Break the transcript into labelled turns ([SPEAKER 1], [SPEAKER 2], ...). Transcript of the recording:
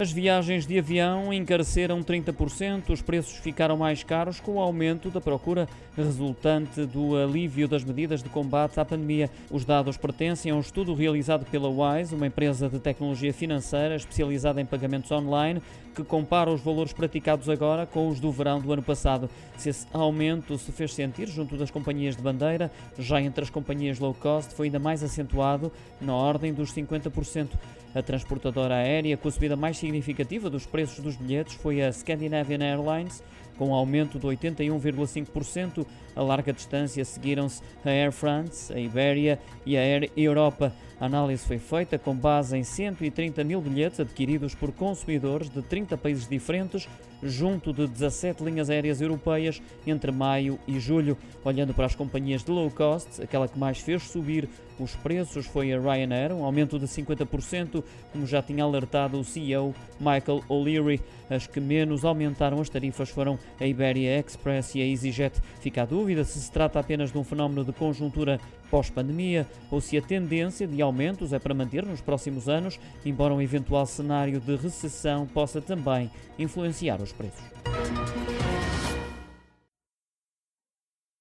[SPEAKER 1] As viagens de avião encareceram 30%, os preços ficaram mais caros com o aumento da procura resultante do alívio das medidas de combate à pandemia. Os dados pertencem a um estudo realizado pela Wise, uma empresa de tecnologia financeira especializada em pagamentos online, que compara os valores praticados agora com os do verão do ano passado. Se esse aumento se fez sentir junto das companhias de bandeira, já entre as companhias low cost foi ainda mais acentuado, na ordem dos 50%. A transportadora aérea com a subida mais significativa dos preços dos bilhetes foi a Scandinavian Airlines, com um aumento de 81,5%. A larga distância seguiram-se a Air France, a Iberia e a Air Europa. A análise foi feita com base em 130 mil bilhetes adquiridos por consumidores de 30 países diferentes, junto de 17 linhas aéreas europeias entre maio e julho. Olhando para as companhias de low cost, aquela que mais fez subir os preços foi a Ryanair, um aumento de 50%, como já tinha alertado o CEO Michael O'Leary. As que menos aumentaram as tarifas foram a Iberia Express e a EasyJet. Fica a dúvida se se trata apenas de um fenómeno de conjuntura pós-pandemia ou se a tendência de aumentos é para manter nos próximos anos, embora um eventual cenário de recessão possa também influenciar os preços.